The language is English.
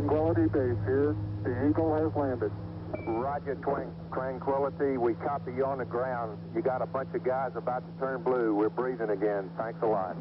Tranquility Base here. The Eagle has landed. Roger, twang, Tranquility. We copy you on the ground. You got a bunch of guys about to turn blue. We're breathing again. Thanks a lot.